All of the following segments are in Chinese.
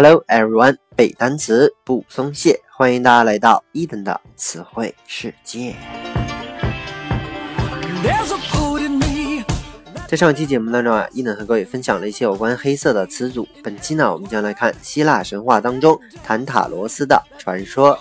Hello everyone，背单词不松懈，欢迎大家来到伊登的词汇世界。在上期节目当中啊，伊登和各位分享了一些有关黑色的词组。本期呢，我们将来看希腊神话当中坦塔罗斯的传说。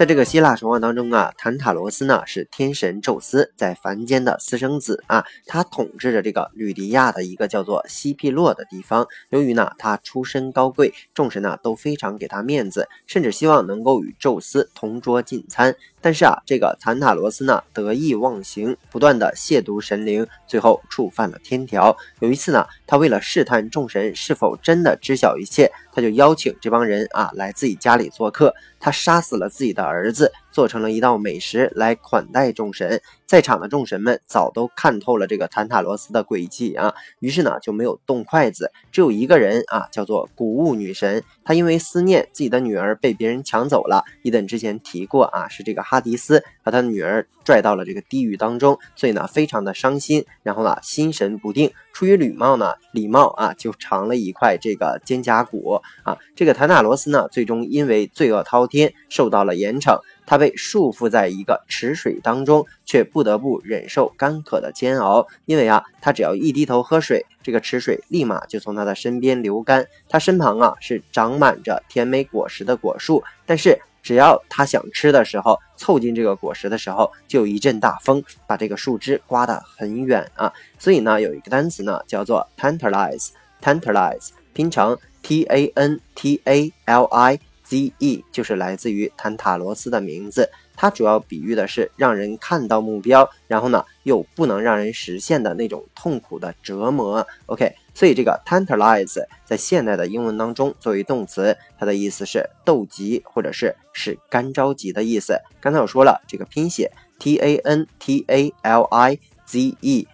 在这个希腊神话当中啊，坦塔罗斯呢是天神宙斯在凡间的私生子啊，他统治着这个吕迪亚的一个叫做西庇洛的地方。由于呢他出身高贵，众神呢都非常给他面子，甚至希望能够与宙斯同桌进餐。但是啊，这个坦塔罗斯呢得意忘形，不断的亵渎神灵，最后触犯了天条。有一次呢，他为了试探众神是否真的知晓一切，就邀请这帮人啊来自己家里做客。他杀死了自己的儿子，做成了一道美食来款待众神。在场的众神们早都看透了这个坦塔罗斯的诡计啊，于是呢就没有动筷子。只有一个人啊，叫做谷物女神。她因为思念自己的女儿被别人抢走了，伊等之前提过啊，是这个哈迪斯把他的女儿拽到了这个地狱当中，所以呢非常的伤心，然后呢心神不定。出于礼貌呢，礼貌啊就尝了一块这个肩胛骨啊。这个坦塔罗斯呢，最终因为罪恶滔天，受到了严惩。他被束缚在一个池水当中，却不得不忍受干渴的煎熬。因为啊，他只要一低头喝水，这个池水立马就从他的身边流干。他身旁啊是长满着甜美果实的果树，但是只要他想吃的时候，凑近这个果实的时候，就一阵大风把这个树枝刮得很远啊。所以呢，有一个单词呢叫做 tantalize，tantalize 拼成 t a n t a l i。Z.E 就是来自于坦塔罗斯的名字，它主要比喻的是让人看到目标，然后呢又不能让人实现的那种痛苦的折磨。OK，所以这个 tantalize 在现代的英文当中作为动词，它的意思是斗急或者是使干着急的意思。刚才我说了，这个拼写 T-A-N-T-A-L-I-Z-E，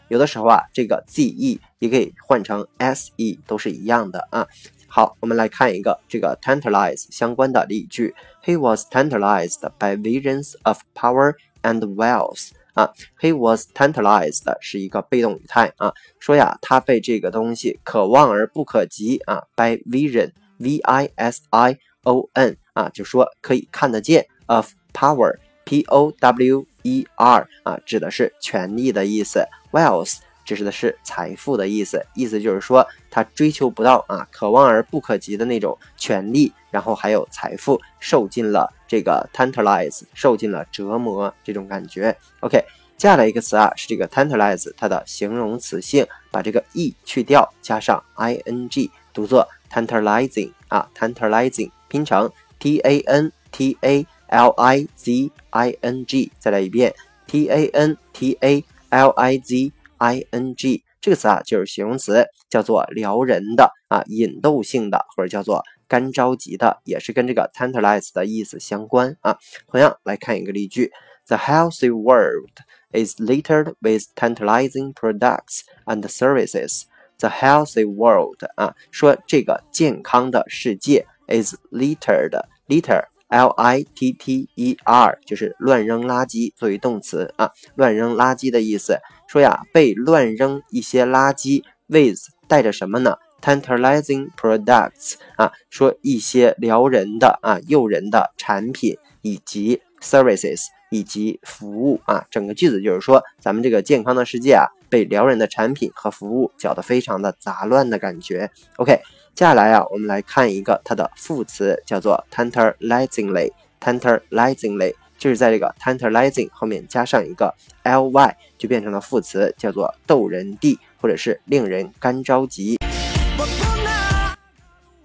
有的时候啊，这个 Z-E 也可以换成 S-E，都是一样的啊。好，我们来看一个这个 tantalize 相关的例句。He was tantalized by visions of power and wealth。啊，he was tantalized 是一个被动语态啊，说呀，他被这个东西可望而不可及啊，by vision，v i s i o n 啊，就说可以看得见 of power，p o w e r 啊，指的是权力的意思，wealth。 指的是财富的意思，意思就是说他追求不到啊，可望而不可及的那种权利，然后还有财富，受尽了这个 tantalize，受尽了折磨这种感觉。OK，接下来一个词啊，是这个 tantalize，它的形容词性，把这个 e 去掉，加上 i n g，读作 tantalizing 啊，tantalizing 拼成 t a n t a l i z i n g，再来一遍 t a n t a l i z。I n g,。I n g 这个词啊，就是形容词，叫做撩人的啊，引逗性的，或者叫做干着急的，也是跟这个 tantalize 的意思相关啊。同样来看一个例句：The healthy world is littered with tantalizing products and services. The healthy world 啊，说这个健康的世界 is littered，litter。L I T T E R 就是乱扔垃圾，作为动词啊，乱扔垃圾的意思。说呀，被乱扔一些垃圾，with 带着什么呢？Tantalizing products 啊，说一些撩人的啊、诱人的产品以及 services 以及服务啊。整个句子就是说，咱们这个健康的世界啊，被撩人的产品和服务搅得非常的杂乱的感觉。OK。接下来啊，我们来看一个它的副词，叫做 tantalizingly，tantalizingly。就是在这个 tantalizing 后面加上一个 ly，就变成了副词，叫做逗人地或者是令人干着急。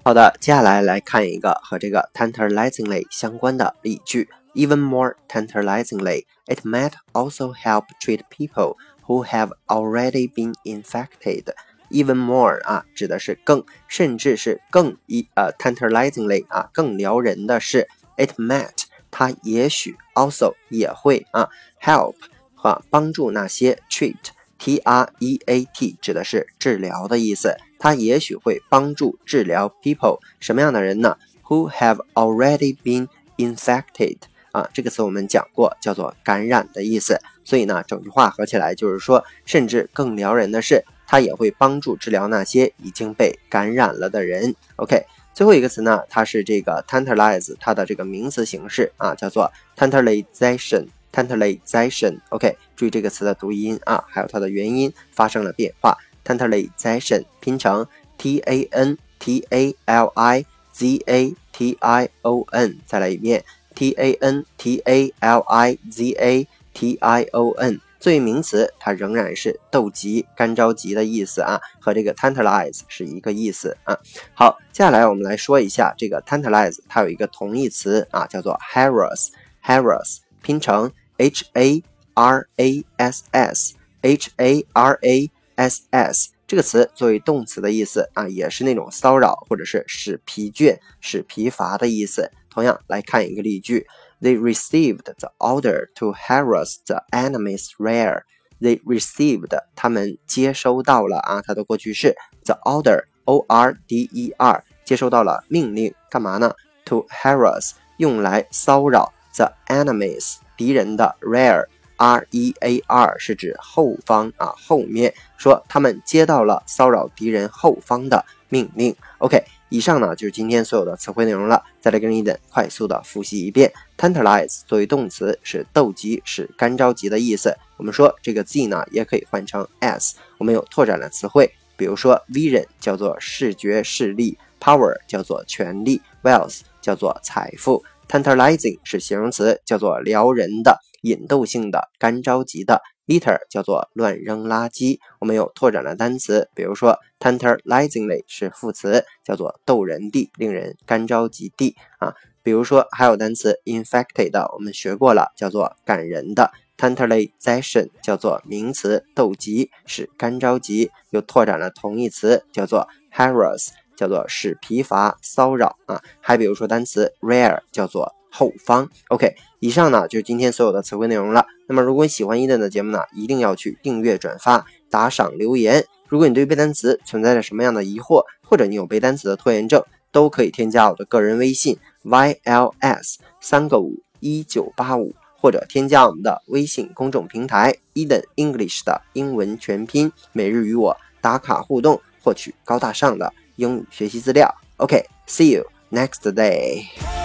好的，接下来来看一个和这个 tantalizingly 相关的例句。Even more tantalizingly, it might also help treat people who have already been infected. Even more 啊，指的是更，甚至是更一呃，tantalizingly 啊，更撩人的是，it might 它也许 also 也会啊，help 和帮助那些 treat t r e a t 指的是治疗的意思，它也许会帮助治疗 people 什么样的人呢？Who have already been infected 啊，这个词我们讲过，叫做感染的意思，所以呢，整句话合起来就是说，甚至更撩人的是。它也会帮助治疗那些已经被感染了的人。OK，最后一个词呢，它是这个 tantalize，它的这个名词形式啊，叫做 tantalization。tantalization，OK，注意这个词的读音啊，还有它的元音发生了变化。tantalization 拼成 t a n t a l i z a t i o n，再来一遍 t a n t a l i z a t i o n。作为名词，它仍然是斗急、干着急的意思啊，和这个 tantalize 是一个意思啊。好，接下来我们来说一下这个 tantalize，它有一个同义词啊，叫做 harass，harass 拼成。h a r a s s，h a r a s s 这个词作为动词的意思啊，也是那种骚扰或者是使疲倦、使疲乏的意思。同样来看一个例句：They received the order to harass the enemy's rear. They received，他们接收到了啊，它的过去式 the order，o r d e r，接收到了命令，干嘛呢？To harass，用来骚扰 the enemies。敌人的 rear r e a r 是指后方啊，后面说他们接到了骚扰敌人后方的命令。OK，以上呢就是今天所有的词汇内容了。再来跟一等快速的复习一遍。Tantalize 作为动词是斗急，是干着急的意思。我们说这个 z 呢也可以换成 s。我们有拓展的词汇，比如说 vision 叫做视觉视力，power 叫做权力，wealth 叫做财富。Tantalizing 是形容词，叫做撩人的、引逗性的、干着急的。Litter 叫做乱扔垃圾。我们有拓展的单词，比如说 tantalizingly 是副词，叫做逗人的、令人干着急的啊。比如说还有单词 infected，我们学过了，叫做感人的。Tantalization 叫做名词，斗急，使干着急。又拓展了同义词，叫做 harass。叫做使疲乏、骚扰啊，还比如说单词 rare，叫做后方。OK，以上呢就是今天所有的词汇内容了。那么如果你喜欢伊登的节目呢，一定要去订阅、转发、打赏、留言。如果你对背单词存在着什么样的疑惑，或者你有背单词的拖延症，都可以添加我的个人微信 yls 三个五一九八五，或者添加我们的微信公众平台 Eden English 的英文全拼，每日与我打卡互动，获取高大上的。英语学习资料。OK，see you next day。